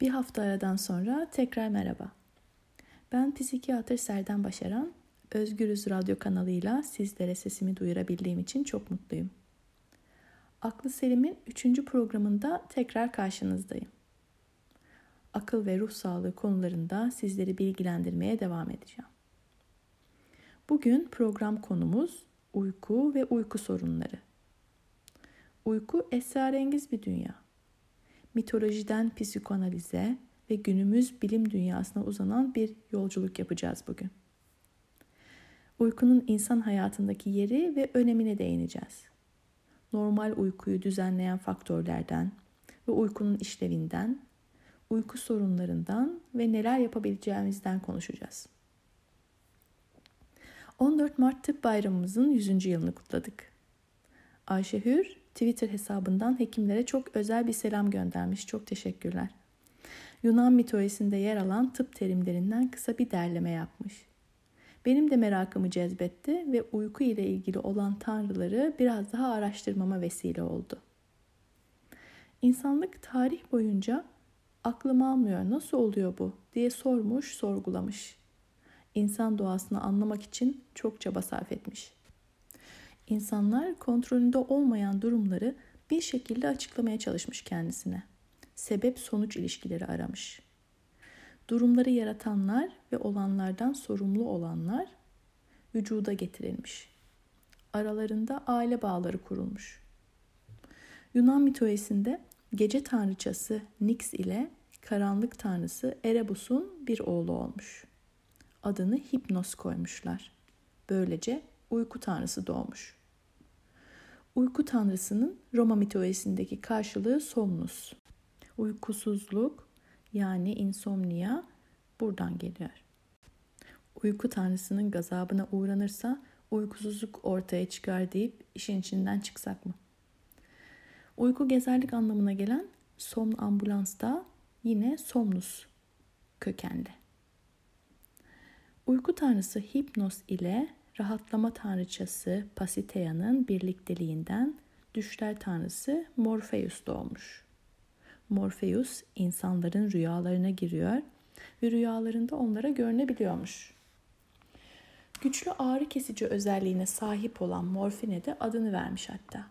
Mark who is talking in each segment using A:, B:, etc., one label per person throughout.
A: Bir hafta aradan sonra tekrar merhaba. Ben psikiyatr Serden Başaran, Özgürüz Radyo kanalıyla sizlere sesimi duyurabildiğim için çok mutluyum. Aklı Selim'in 3. programında tekrar karşınızdayım. Akıl ve ruh sağlığı konularında sizleri bilgilendirmeye devam edeceğim. Bugün program konumuz uyku ve uyku sorunları. Uyku esrarengiz bir dünya mitolojiden psikoanalize ve günümüz bilim dünyasına uzanan bir yolculuk yapacağız bugün. Uykunun insan hayatındaki yeri ve önemine değineceğiz. Normal uykuyu düzenleyen faktörlerden ve uykunun işlevinden, uyku sorunlarından ve neler yapabileceğimizden konuşacağız. 14 Mart Tıp Bayramımızın 100. yılını kutladık. Ayşe Hür, Twitter hesabından hekimlere çok özel bir selam göndermiş. Çok teşekkürler. Yunan mitolojisinde yer alan tıp terimlerinden kısa bir derleme yapmış. Benim de merakımı cezbetti ve uyku ile ilgili olan tanrıları biraz daha araştırmama vesile oldu. İnsanlık tarih boyunca aklım almıyor nasıl oluyor bu diye sormuş, sorgulamış. İnsan doğasını anlamak için çok çaba sarf etmiş. İnsanlar kontrolünde olmayan durumları bir şekilde açıklamaya çalışmış kendisine. Sebep sonuç ilişkileri aramış. Durumları yaratanlar ve olanlardan sorumlu olanlar vücuda getirilmiş. Aralarında aile bağları kurulmuş. Yunan mitolojisinde gece tanrıçası Nix ile karanlık tanrısı Erebus'un bir oğlu olmuş. Adını Hipnos koymuşlar. Böylece uyku tanrısı doğmuş. Uyku tanrısının Roma mitolojisindeki karşılığı somnus. Uykusuzluk yani insomnia buradan geliyor. Uyku tanrısının gazabına uğranırsa uykusuzluk ortaya çıkar deyip işin içinden çıksak mı? Uyku gezerlik anlamına gelen somn ambulans da yine somnus kökenli. Uyku tanrısı Hipnos ile rahatlama tanrıçası Pasitheya'nın birlikteliğinden düşler tanrısı Morpheus doğmuş. Morpheus insanların rüyalarına giriyor ve rüyalarında onlara görünebiliyormuş. Güçlü ağrı kesici özelliğine sahip olan morfine de adını vermiş hatta.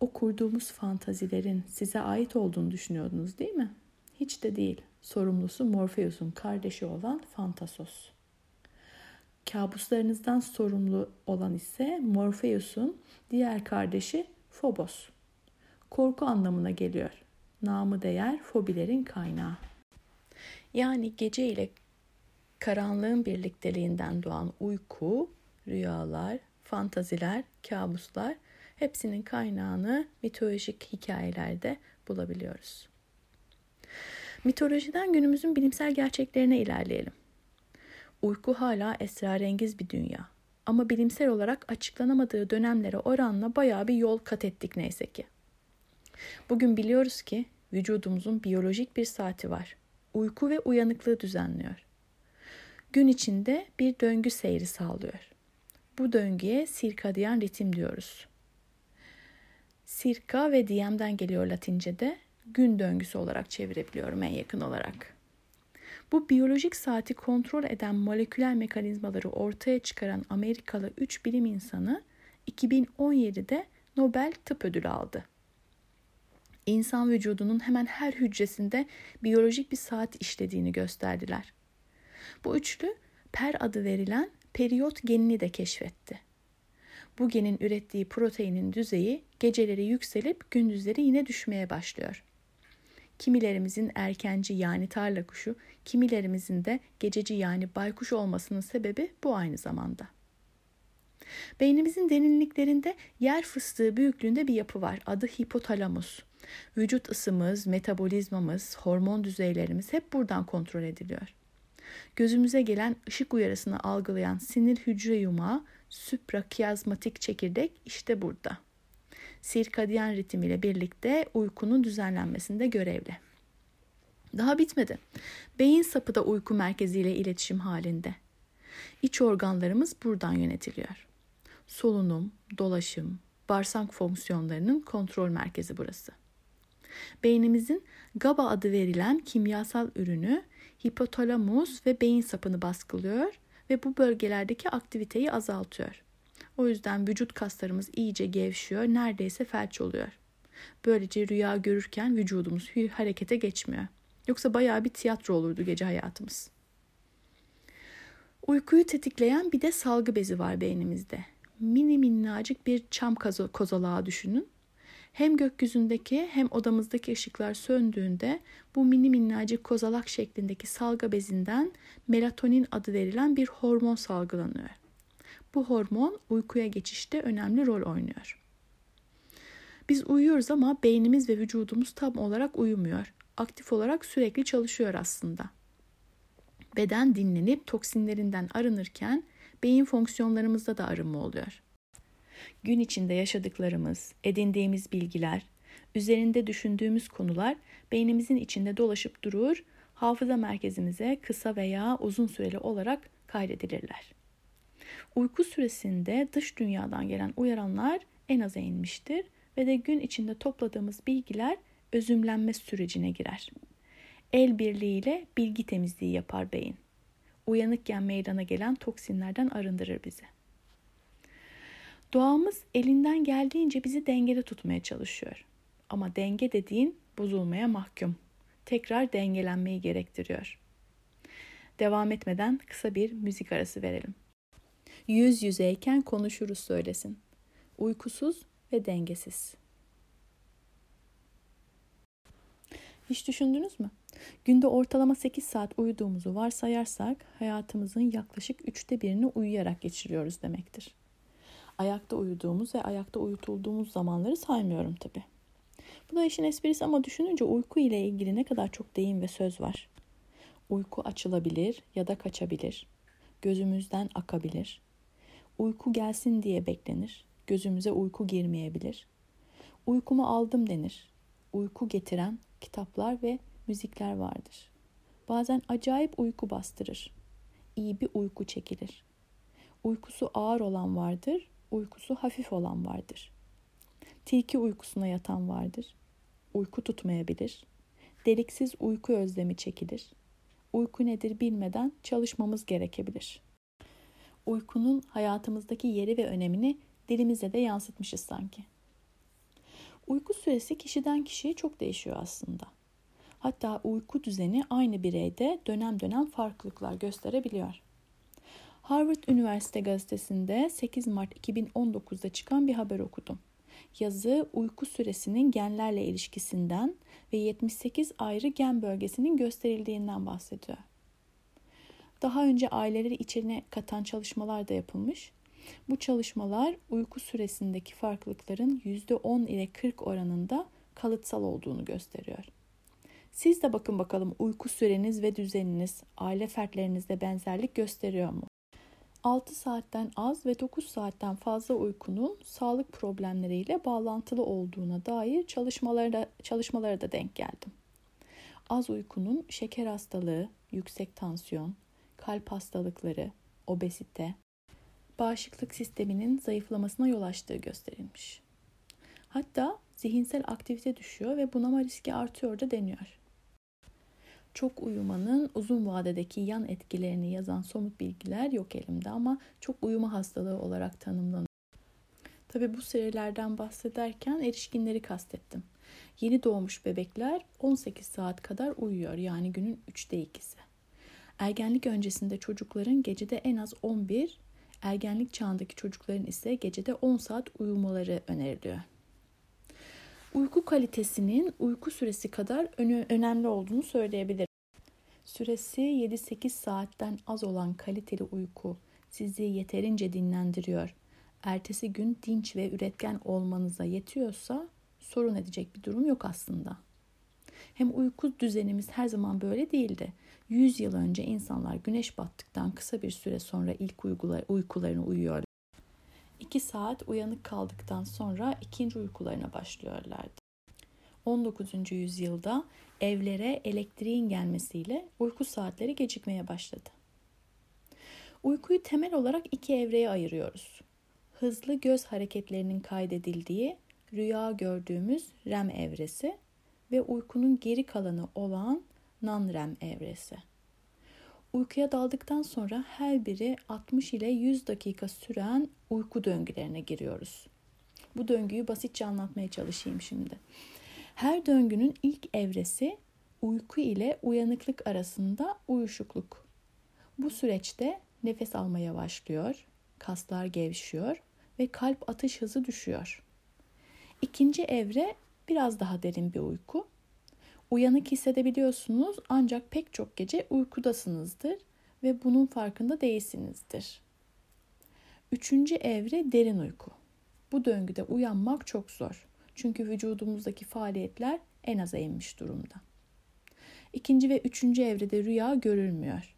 A: O kurduğumuz fantazilerin size ait olduğunu düşünüyordunuz değil mi? Hiç de değil. Sorumlusu Morpheus'un kardeşi olan Fantasos. Kabuslarınızdan sorumlu olan ise Morpheus'un diğer kardeşi Phobos. Korku anlamına geliyor. Namı değer fobilerin kaynağı. Yani gece ile karanlığın birlikteliğinden doğan uyku, rüyalar, fantaziler, kabuslar hepsinin kaynağını mitolojik hikayelerde bulabiliyoruz. Mitolojiden günümüzün bilimsel gerçeklerine ilerleyelim. Uyku hala esrarengiz bir dünya. Ama bilimsel olarak açıklanamadığı dönemlere oranla bayağı bir yol kat ettik neyse ki. Bugün biliyoruz ki vücudumuzun biyolojik bir saati var. Uyku ve uyanıklığı düzenliyor. Gün içinde bir döngü seyri sağlıyor. Bu döngüye sirkadiyen ritim diyoruz. Sirka ve diyemden geliyor Latince'de gün döngüsü olarak çevirebiliyorum en yakın olarak. Bu biyolojik saati kontrol eden moleküler mekanizmaları ortaya çıkaran Amerikalı 3 bilim insanı 2017'de Nobel Tıp Ödülü aldı. İnsan vücudunun hemen her hücresinde biyolojik bir saat işlediğini gösterdiler. Bu üçlü per adı verilen periyot genini de keşfetti. Bu genin ürettiği proteinin düzeyi geceleri yükselip gündüzleri yine düşmeye başlıyor. Kimilerimizin erkenci yani tarla kuşu, kimilerimizin de gececi yani baykuş olmasının sebebi bu aynı zamanda. Beynimizin derinliklerinde yer fıstığı büyüklüğünde bir yapı var. Adı hipotalamus. Vücut ısımız, metabolizmamız, hormon düzeylerimiz hep buradan kontrol ediliyor. Gözümüze gelen ışık uyarısını algılayan sinir hücre yumağı süprakiyazmatik çekirdek işte burada sirkadiyen ritim ile birlikte uykunun düzenlenmesinde görevli. Daha bitmedi. Beyin sapı da uyku merkeziyle iletişim halinde. İç organlarımız buradan yönetiliyor. Solunum, dolaşım, bağırsak fonksiyonlarının kontrol merkezi burası. Beynimizin GABA adı verilen kimyasal ürünü hipotalamus ve beyin sapını baskılıyor ve bu bölgelerdeki aktiviteyi azaltıyor. O yüzden vücut kaslarımız iyice gevşiyor, neredeyse felç oluyor. Böylece rüya görürken vücudumuz harekete geçmiyor. Yoksa bayağı bir tiyatro olurdu gece hayatımız. Uykuyu tetikleyen bir de salgı bezi var beynimizde. Mini minnacık bir çam kozalağı düşünün. Hem gökyüzündeki hem odamızdaki ışıklar söndüğünde bu mini minnacık kozalak şeklindeki salga bezinden melatonin adı verilen bir hormon salgılanıyor. Bu hormon uykuya geçişte önemli rol oynuyor. Biz uyuyoruz ama beynimiz ve vücudumuz tam olarak uyumuyor. Aktif olarak sürekli çalışıyor aslında. Beden dinlenip toksinlerinden arınırken beyin fonksiyonlarımızda da arınma oluyor. Gün içinde yaşadıklarımız, edindiğimiz bilgiler, üzerinde düşündüğümüz konular beynimizin içinde dolaşıp durur, hafıza merkezimize kısa veya uzun süreli olarak kaydedilirler. Uyku süresinde dış dünyadan gelen uyaranlar en aza inmiştir ve de gün içinde topladığımız bilgiler özümlenme sürecine girer. El birliğiyle bilgi temizliği yapar beyin. Uyanıkken meydana gelen toksinlerden arındırır bizi. Doğamız elinden geldiğince bizi dengede tutmaya çalışıyor. Ama denge dediğin bozulmaya mahkum. Tekrar dengelenmeyi gerektiriyor. Devam etmeden kısa bir müzik arası verelim. Yüz yüzeyken konuşuruz söylesin. Uykusuz ve dengesiz. Hiç düşündünüz mü? Günde ortalama 8 saat uyuduğumuzu varsayarsak hayatımızın yaklaşık üçte birini uyuyarak geçiriyoruz demektir. Ayakta uyuduğumuz ve ayakta uyutulduğumuz zamanları saymıyorum tabi. Bu da işin esprisi ama düşününce uyku ile ilgili ne kadar çok deyim ve söz var. Uyku açılabilir ya da kaçabilir. Gözümüzden akabilir. Uyku gelsin diye beklenir. Gözümüze uyku girmeyebilir. Uykumu aldım denir. Uyku getiren kitaplar ve müzikler vardır. Bazen acayip uyku bastırır. İyi bir uyku çekilir. Uykusu ağır olan vardır, uykusu hafif olan vardır. Tilki uykusuna yatan vardır. Uyku tutmayabilir. Deliksiz uyku özlemi çekilir. Uyku nedir bilmeden çalışmamız gerekebilir. Uykunun hayatımızdaki yeri ve önemini dilimize de yansıtmışız sanki. Uyku süresi kişiden kişiye çok değişiyor aslında. Hatta uyku düzeni aynı bireyde dönem dönem farklılıklar gösterebiliyor. Harvard Üniversite gazetesinde 8 Mart 2019'da çıkan bir haber okudum. Yazı uyku süresinin genlerle ilişkisinden ve 78 ayrı gen bölgesinin gösterildiğinden bahsediyor. Daha önce aileleri içine katan çalışmalar da yapılmış. Bu çalışmalar uyku süresindeki farklılıkların %10 ile 40 oranında kalıtsal olduğunu gösteriyor. Siz de bakın bakalım uyku süreniz ve düzeniniz aile fertlerinizde benzerlik gösteriyor mu? 6 saatten az ve 9 saatten fazla uykunun sağlık problemleriyle bağlantılı olduğuna dair çalışmalara, çalışmalara da denk geldim. Az uykunun şeker hastalığı, yüksek tansiyon, kalp hastalıkları, obezite, bağışıklık sisteminin zayıflamasına yol açtığı gösterilmiş. Hatta zihinsel aktivite düşüyor ve bunama riski artıyor da deniyor. Çok uyumanın uzun vadedeki yan etkilerini yazan somut bilgiler yok elimde ama çok uyuma hastalığı olarak tanımlanıyor. Tabi bu serilerden bahsederken erişkinleri kastettim. Yeni doğmuş bebekler 18 saat kadar uyuyor yani günün 3'te 2'si. Ergenlik öncesinde çocukların gecede en az 11, ergenlik çağındaki çocukların ise gecede 10 saat uyumaları öneriliyor. Uyku kalitesinin uyku süresi kadar önemli olduğunu söyleyebilirim. Süresi 7-8 saatten az olan kaliteli uyku sizi yeterince dinlendiriyor. Ertesi gün dinç ve üretken olmanıza yetiyorsa sorun edecek bir durum yok aslında. Hem uyku düzenimiz her zaman böyle değildi. 100 yıl önce insanlar güneş battıktan kısa bir süre sonra ilk uykularını uyuyorlar. 2 saat uyanık kaldıktan sonra ikinci uykularına başlıyorlardı. 19. yüzyılda evlere elektriğin gelmesiyle uyku saatleri gecikmeye başladı. Uykuyu temel olarak iki evreye ayırıyoruz. Hızlı göz hareketlerinin kaydedildiği rüya gördüğümüz REM evresi ve uykunun geri kalanı olan non-REM evresi. Uykuya daldıktan sonra her biri 60 ile 100 dakika süren uyku döngülerine giriyoruz. Bu döngüyü basitçe anlatmaya çalışayım şimdi. Her döngünün ilk evresi uyku ile uyanıklık arasında uyuşukluk. Bu süreçte nefes almaya başlıyor, kaslar gevşiyor ve kalp atış hızı düşüyor. İkinci evre biraz daha derin bir uyku. Uyanık hissedebiliyorsunuz ancak pek çok gece uykudasınızdır ve bunun farkında değilsinizdir. Üçüncü evre derin uyku. Bu döngüde uyanmak çok zor. Çünkü vücudumuzdaki faaliyetler en aza inmiş durumda. İkinci ve üçüncü evrede rüya görülmüyor.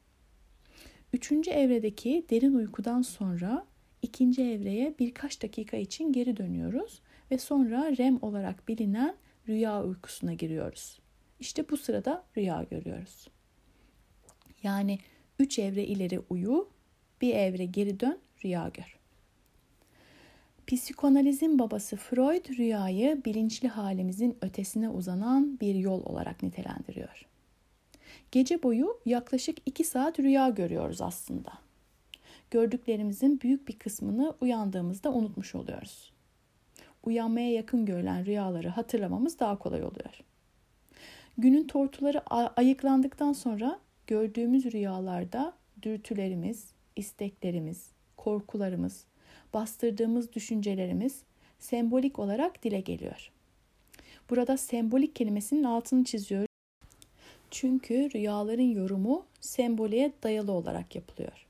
A: Üçüncü evredeki derin uykudan sonra ikinci evreye birkaç dakika için geri dönüyoruz ve sonra REM olarak bilinen rüya uykusuna giriyoruz. İşte bu sırada rüya görüyoruz. Yani üç evre ileri uyu, bir evre geri dön, rüya gör. Psikoanalizin babası Freud rüyayı bilinçli halimizin ötesine uzanan bir yol olarak nitelendiriyor. Gece boyu yaklaşık 2 saat rüya görüyoruz aslında. Gördüklerimizin büyük bir kısmını uyandığımızda unutmuş oluyoruz. Uyanmaya yakın görülen rüyaları hatırlamamız daha kolay oluyor. Günün tortuları ayıklandıktan sonra gördüğümüz rüyalarda dürtülerimiz, isteklerimiz, korkularımız, bastırdığımız düşüncelerimiz sembolik olarak dile geliyor. Burada sembolik kelimesinin altını çiziyor. Çünkü rüyaların yorumu semboliğe dayalı olarak yapılıyor.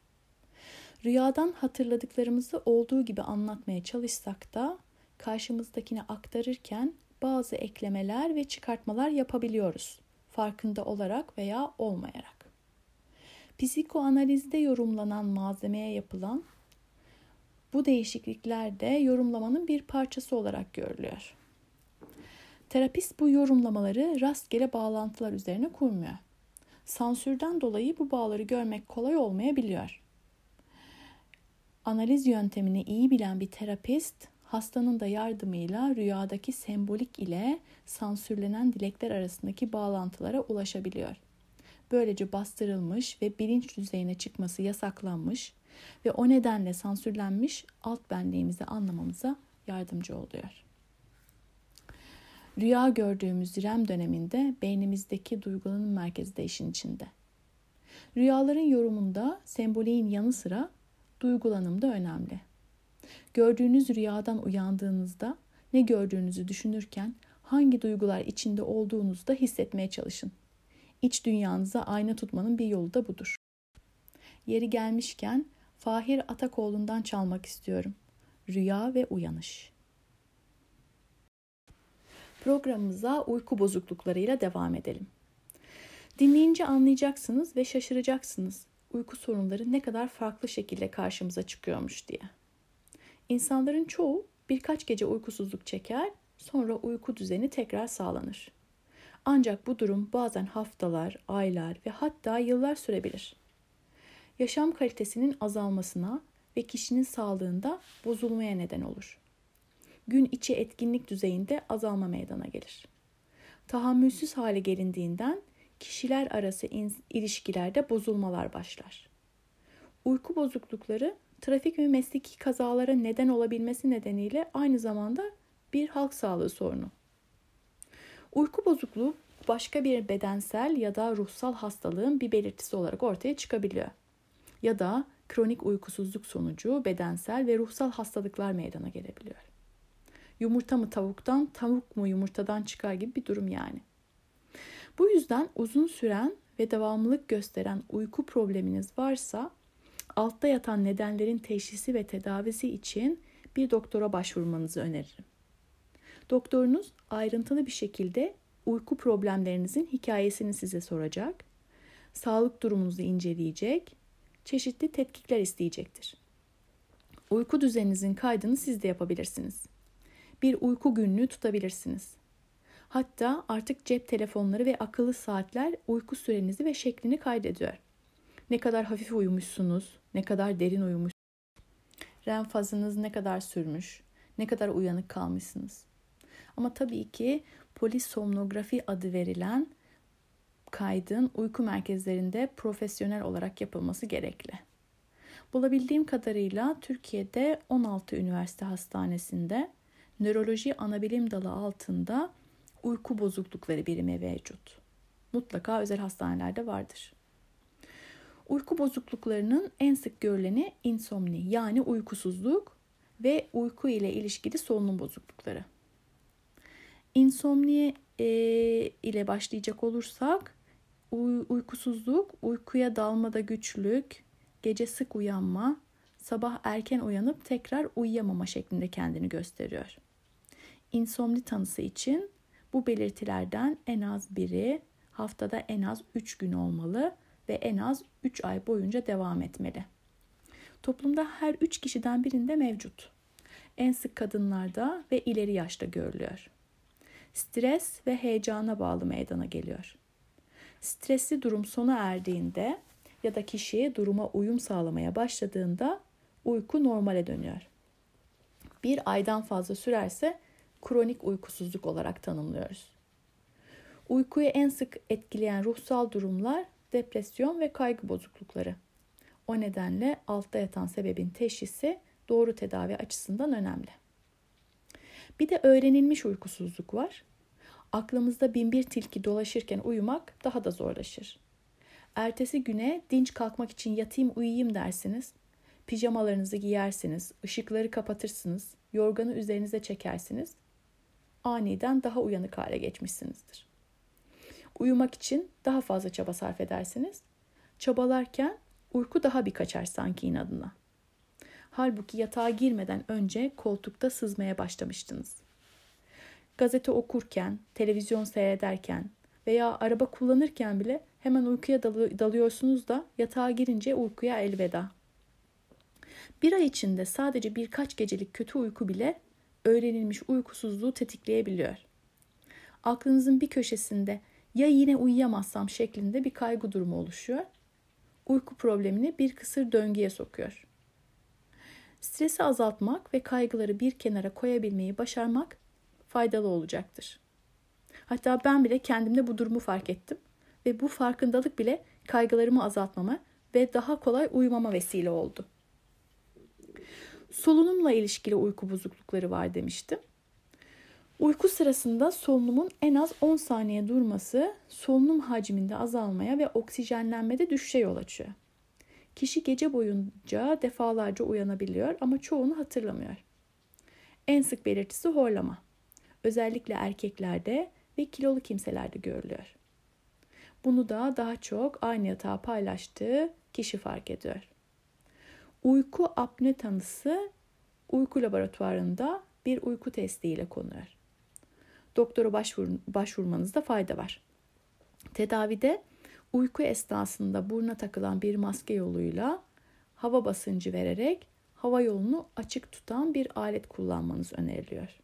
A: Rüyadan hatırladıklarımızı olduğu gibi anlatmaya çalışsak da karşımızdakine aktarırken bazı eklemeler ve çıkartmalar yapabiliyoruz. Farkında olarak veya olmayarak. Psikoanalizde yorumlanan malzemeye yapılan bu değişiklikler de yorumlamanın bir parçası olarak görülüyor. Terapist bu yorumlamaları rastgele bağlantılar üzerine kurmuyor. Sansürden dolayı bu bağları görmek kolay olmayabiliyor. Analiz yöntemini iyi bilen bir terapist hastanın da yardımıyla rüyadaki sembolik ile sansürlenen dilekler arasındaki bağlantılara ulaşabiliyor. Böylece bastırılmış ve bilinç düzeyine çıkması yasaklanmış ve o nedenle sansürlenmiş alt benliğimizi anlamamıza yardımcı oluyor. Rüya gördüğümüz REM döneminde beynimizdeki duygulanım merkezi de işin içinde. Rüyaların yorumunda semboliğin yanı sıra duygulanım da önemli. Gördüğünüz rüyadan uyandığınızda ne gördüğünüzü düşünürken hangi duygular içinde olduğunuzu da hissetmeye çalışın. İç dünyanıza ayna tutmanın bir yolu da budur. Yeri gelmişken Fahir Atakoğlu'ndan çalmak istiyorum. Rüya ve Uyanış. Programımıza uyku bozukluklarıyla devam edelim. Dinleyince anlayacaksınız ve şaşıracaksınız uyku sorunları ne kadar farklı şekilde karşımıza çıkıyormuş diye. İnsanların çoğu birkaç gece uykusuzluk çeker, sonra uyku düzeni tekrar sağlanır. Ancak bu durum bazen haftalar, aylar ve hatta yıllar sürebilir. Yaşam kalitesinin azalmasına ve kişinin sağlığında bozulmaya neden olur. Gün içi etkinlik düzeyinde azalma meydana gelir. Tahammülsüz hale gelindiğinden kişiler arası ilişkilerde bozulmalar başlar. Uyku bozuklukları trafik ve mesleki kazalara neden olabilmesi nedeniyle aynı zamanda bir halk sağlığı sorunu. Uyku bozukluğu başka bir bedensel ya da ruhsal hastalığın bir belirtisi olarak ortaya çıkabiliyor. Ya da kronik uykusuzluk sonucu bedensel ve ruhsal hastalıklar meydana gelebiliyor. Yumurta mı tavuktan, tavuk mu yumurtadan çıkar gibi bir durum yani. Bu yüzden uzun süren ve devamlılık gösteren uyku probleminiz varsa altta yatan nedenlerin teşhisi ve tedavisi için bir doktora başvurmanızı öneririm. Doktorunuz ayrıntılı bir şekilde uyku problemlerinizin hikayesini size soracak, sağlık durumunuzu inceleyecek, çeşitli tetkikler isteyecektir. Uyku düzeninizin kaydını siz de yapabilirsiniz. Bir uyku günlüğü tutabilirsiniz. Hatta artık cep telefonları ve akıllı saatler uyku sürenizi ve şeklini kaydediyor. Ne kadar hafif uyumuşsunuz, ne kadar derin uyumuş, REM fazınız ne kadar sürmüş, ne kadar uyanık kalmışsınız. Ama tabii ki polisomnografi adı verilen kaydın uyku merkezlerinde profesyonel olarak yapılması gerekli. Bulabildiğim kadarıyla Türkiye'de 16 üniversite hastanesinde nöroloji anabilim dalı altında uyku bozuklukları birimi mevcut. Mutlaka özel hastanelerde vardır. Uyku bozukluklarının en sık görüleni insomni yani uykusuzluk ve uyku ile ilişkili solunum bozuklukları. İnsomni e, ile başlayacak olursak uy- uykusuzluk, uykuya dalmada güçlük, gece sık uyanma, sabah erken uyanıp tekrar uyuyamama şeklinde kendini gösteriyor. İnsomni tanısı için bu belirtilerden en az biri haftada en az 3 gün olmalı ve en az 3 ay boyunca devam etmeli. Toplumda her 3 kişiden birinde mevcut. En sık kadınlarda ve ileri yaşta görülüyor. Stres ve heyecana bağlı meydana geliyor. Stresli durum sona erdiğinde ya da kişi duruma uyum sağlamaya başladığında uyku normale dönüyor. Bir aydan fazla sürerse kronik uykusuzluk olarak tanımlıyoruz. Uykuyu en sık etkileyen ruhsal durumlar depresyon ve kaygı bozuklukları. O nedenle altta yatan sebebin teşhisi doğru tedavi açısından önemli. Bir de öğrenilmiş uykusuzluk var. Aklımızda bin bir tilki dolaşırken uyumak daha da zorlaşır. Ertesi güne dinç kalkmak için yatayım uyuyayım dersiniz. Pijamalarınızı giyersiniz, ışıkları kapatırsınız, yorganı üzerinize çekersiniz. Aniden daha uyanık hale geçmişsinizdir. Uyumak için daha fazla çaba sarf edersiniz. Çabalarken uyku daha bir kaçar sanki inadına. Halbuki yatağa girmeden önce koltukta sızmaya başlamıştınız. Gazete okurken, televizyon seyrederken veya araba kullanırken bile hemen uykuya dalıyorsunuz da yatağa girince uykuya elveda. Bir ay içinde sadece birkaç gecelik kötü uyku bile öğrenilmiş uykusuzluğu tetikleyebiliyor. Aklınızın bir köşesinde ya yine uyuyamazsam şeklinde bir kaygı durumu oluşuyor. Uyku problemini bir kısır döngüye sokuyor. Stresi azaltmak ve kaygıları bir kenara koyabilmeyi başarmak faydalı olacaktır. Hatta ben bile kendimde bu durumu fark ettim ve bu farkındalık bile kaygılarımı azaltmama ve daha kolay uyumama vesile oldu. Solunumla ilişkili uyku bozuklukları var demiştim. Uyku sırasında solunumun en az 10 saniye durması solunum hacminde azalmaya ve oksijenlenmede düşüşe yol açıyor. Kişi gece boyunca defalarca uyanabiliyor ama çoğunu hatırlamıyor. En sık belirtisi horlama. Özellikle erkeklerde ve kilolu kimselerde görülüyor. Bunu da daha çok aynı yatağı paylaştığı kişi fark ediyor. Uyku apne tanısı uyku laboratuvarında bir uyku testiyle konuyor doktora başvur, başvurmanızda fayda var. Tedavide uyku esnasında buruna takılan bir maske yoluyla hava basıncı vererek hava yolunu açık tutan bir alet kullanmanız öneriliyor.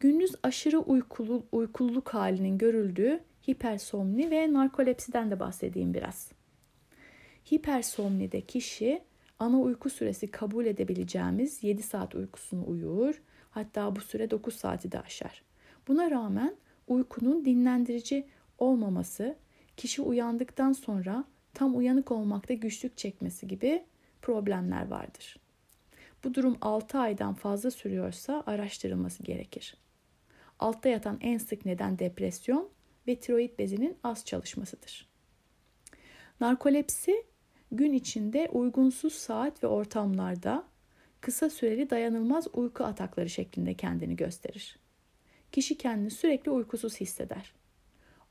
A: Gündüz aşırı uykulu, uykululuk halinin görüldüğü hipersomni ve narkolepsiden de bahsedeyim biraz. Hipersomnide kişi ana uyku süresi kabul edebileceğimiz 7 saat uykusunu uyur Hatta bu süre 9 saati de aşar. Buna rağmen uykunun dinlendirici olmaması, kişi uyandıktan sonra tam uyanık olmakta güçlük çekmesi gibi problemler vardır. Bu durum 6 aydan fazla sürüyorsa araştırılması gerekir. Altta yatan en sık neden depresyon ve tiroid bezinin az çalışmasıdır. Narkolepsi gün içinde uygunsuz saat ve ortamlarda kısa süreli dayanılmaz uyku atakları şeklinde kendini gösterir. Kişi kendini sürekli uykusuz hisseder.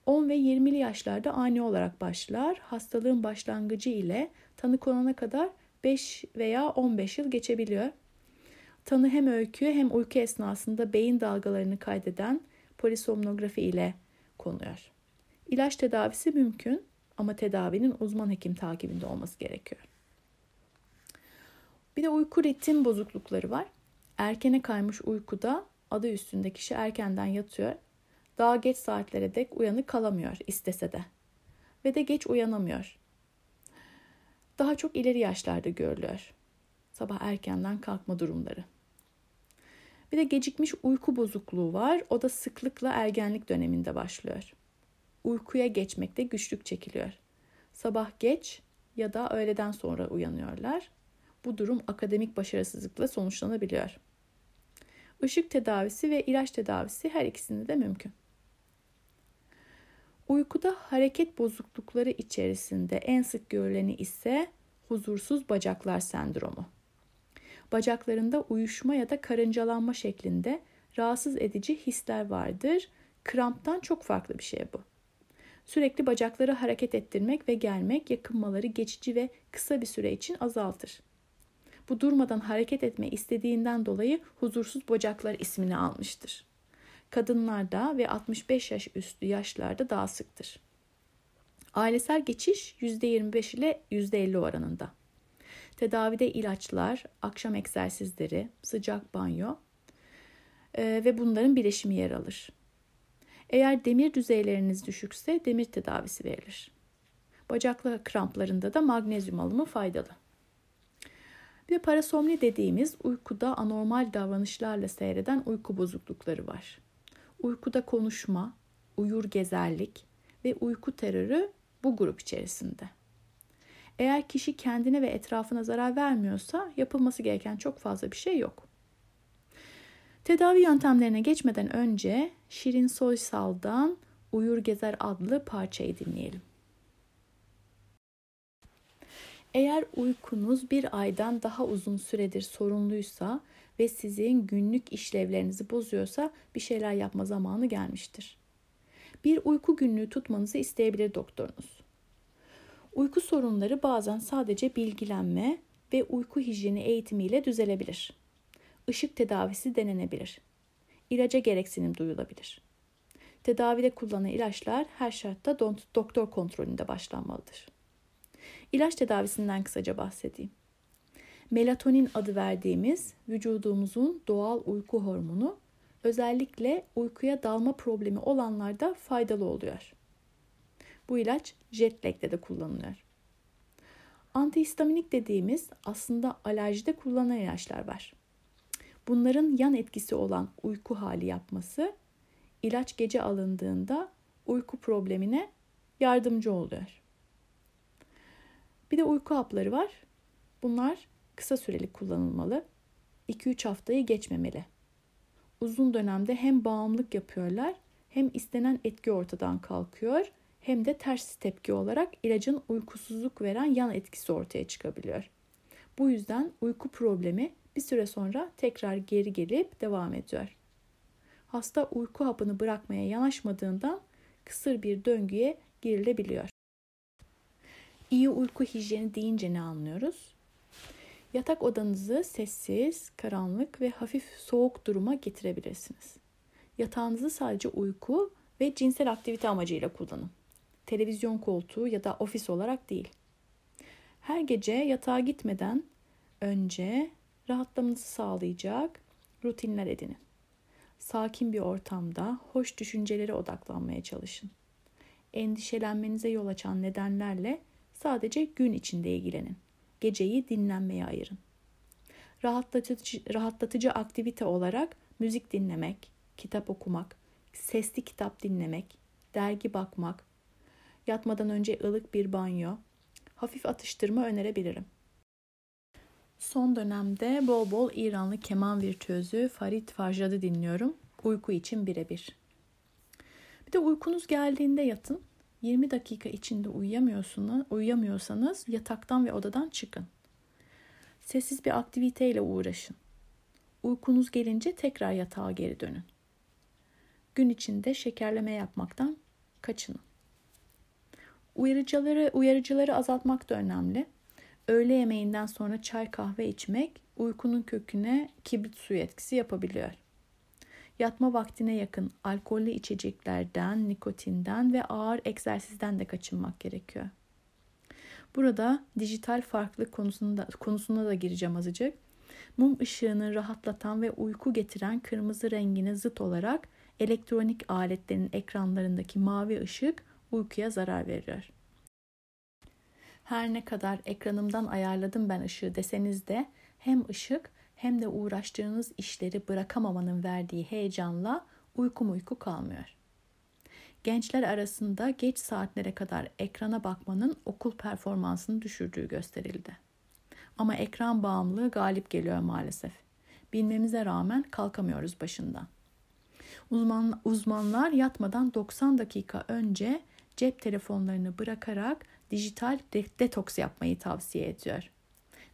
A: 10 ve 20'li yaşlarda ani olarak başlar. Hastalığın başlangıcı ile tanı konana kadar 5 veya 15 yıl geçebiliyor. Tanı hem öykü hem uyku esnasında beyin dalgalarını kaydeden polisomnografi ile konuyor. İlaç tedavisi mümkün ama tedavinin uzman hekim takibinde olması gerekiyor. Bir de uyku ritim bozuklukları var. Erkene kaymış uykuda adı üstünde kişi erkenden yatıyor. Daha geç saatlere dek uyanık kalamıyor istese de. Ve de geç uyanamıyor. Daha çok ileri yaşlarda görülüyor. Sabah erkenden kalkma durumları. Bir de gecikmiş uyku bozukluğu var. O da sıklıkla ergenlik döneminde başlıyor. Uykuya geçmekte güçlük çekiliyor. Sabah geç ya da öğleden sonra uyanıyorlar. Bu durum akademik başarısızlıkla sonuçlanabiliyor. Işık tedavisi ve ilaç tedavisi her ikisinde de mümkün. Uykuda hareket bozuklukları içerisinde en sık görüleni ise huzursuz bacaklar sendromu. Bacaklarında uyuşma ya da karıncalanma şeklinde rahatsız edici hisler vardır. Kramptan çok farklı bir şey bu. Sürekli bacakları hareket ettirmek ve gelmek yakınmaları geçici ve kısa bir süre için azaltır. Bu durmadan hareket etme istediğinden dolayı huzursuz bacaklar ismini almıştır. Kadınlarda ve 65 yaş üstü yaşlarda daha sıktır. Ailesel geçiş %25 ile %50 oranında. Tedavide ilaçlar, akşam egzersizleri, sıcak banyo e, ve bunların bileşimi yer alır. Eğer demir düzeyleriniz düşükse demir tedavisi verilir. Bacaklı kramplarında da magnezyum alımı faydalı. Bir de parasomni dediğimiz uykuda anormal davranışlarla seyreden uyku bozuklukları var. Uykuda konuşma, uyur gezerlik ve uyku terörü bu grup içerisinde. Eğer kişi kendine ve etrafına zarar vermiyorsa yapılması gereken çok fazla bir şey yok. Tedavi yöntemlerine geçmeden önce Şirin Soysal'dan Uyur Gezer adlı parçayı dinleyelim. Eğer uykunuz bir aydan daha uzun süredir sorunluysa ve sizin günlük işlevlerinizi bozuyorsa bir şeyler yapma zamanı gelmiştir. Bir uyku günlüğü tutmanızı isteyebilir doktorunuz. Uyku sorunları bazen sadece bilgilenme ve uyku hijyeni eğitimiyle düzelebilir. Işık tedavisi denenebilir. İlaca gereksinim duyulabilir. Tedavide kullanılan ilaçlar her şartta doktor kontrolünde başlanmalıdır. İlaç tedavisinden kısaca bahsedeyim. Melatonin adı verdiğimiz vücudumuzun doğal uyku hormonu özellikle uykuya dalma problemi olanlarda faydalı oluyor. Bu ilaç jet lag'de de kullanılıyor. Antihistaminik dediğimiz aslında alerjide kullanılan ilaçlar var. Bunların yan etkisi olan uyku hali yapması ilaç gece alındığında uyku problemine yardımcı oluyor. Bir de uyku hapları var. Bunlar kısa süreli kullanılmalı. 2-3 haftayı geçmemeli. Uzun dönemde hem bağımlılık yapıyorlar hem istenen etki ortadan kalkıyor hem de ters tepki olarak ilacın uykusuzluk veren yan etkisi ortaya çıkabiliyor. Bu yüzden uyku problemi bir süre sonra tekrar geri gelip devam ediyor. Hasta uyku hapını bırakmaya yanaşmadığından kısır bir döngüye girilebiliyor. İyi uyku hijyeni deyince ne anlıyoruz? Yatak odanızı sessiz, karanlık ve hafif soğuk duruma getirebilirsiniz. Yatağınızı sadece uyku ve cinsel aktivite amacıyla kullanın. Televizyon koltuğu ya da ofis olarak değil. Her gece yatağa gitmeden önce rahatlamanızı sağlayacak rutinler edinin. Sakin bir ortamda hoş düşüncelere odaklanmaya çalışın. Endişelenmenize yol açan nedenlerle sadece gün içinde ilgilenin. Geceyi dinlenmeye ayırın. Rahatlatıcı, rahatlatıcı aktivite olarak müzik dinlemek, kitap okumak, sesli kitap dinlemek, dergi bakmak, yatmadan önce ılık bir banyo, hafif atıştırma önerebilirim. Son dönemde bol bol İranlı keman virtüözü Farid Farjad'ı dinliyorum. Uyku için birebir. Bir de uykunuz geldiğinde yatın. 20 dakika içinde uyuyamıyorsunuz, uyuyamıyorsanız yataktan ve odadan çıkın. Sessiz bir aktiviteyle uğraşın. Uykunuz gelince tekrar yatağa geri dönün. Gün içinde şekerleme yapmaktan kaçının. Uyarıcıları, uyarıcıları azaltmak da önemli. Öğle yemeğinden sonra çay kahve içmek uykunun köküne kibrit suyu etkisi yapabiliyor. Yatma vaktine yakın alkollü içeceklerden, nikotinden ve ağır egzersizden de kaçınmak gerekiyor. Burada dijital farklılık konusunda, konusuna da gireceğim azıcık. Mum ışığını rahatlatan ve uyku getiren kırmızı rengine zıt olarak elektronik aletlerin ekranlarındaki mavi ışık uykuya zarar veriyor. Her ne kadar ekranımdan ayarladım ben ışığı deseniz de hem ışık hem de uğraştığınız işleri bırakamamanın verdiği heyecanla uyku uyku kalmıyor. Gençler arasında geç saatlere kadar ekrana bakmanın okul performansını düşürdüğü gösterildi. Ama ekran bağımlılığı galip geliyor maalesef. Bilmemize rağmen kalkamıyoruz başından. Uzman, uzmanlar yatmadan 90 dakika önce cep telefonlarını bırakarak dijital detoks yapmayı tavsiye ediyor.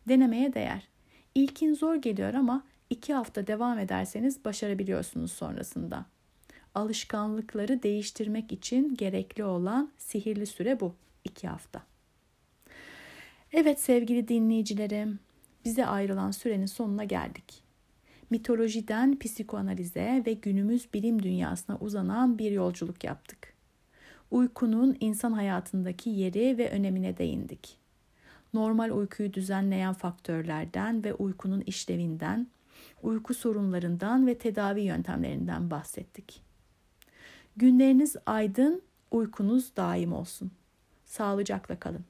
A: Denemeye değer. İlkin zor geliyor ama iki hafta devam ederseniz başarabiliyorsunuz sonrasında. Alışkanlıkları değiştirmek için gerekli olan sihirli süre bu. iki hafta. Evet sevgili dinleyicilerim, bize ayrılan sürenin sonuna geldik. Mitolojiden psikoanalize ve günümüz bilim dünyasına uzanan bir yolculuk yaptık. Uykunun insan hayatındaki yeri ve önemine değindik. Normal uykuyu düzenleyen faktörlerden ve uykunun işlevinden, uyku sorunlarından ve tedavi yöntemlerinden bahsettik. Günleriniz aydın, uykunuz daim olsun. Sağlıcakla kalın.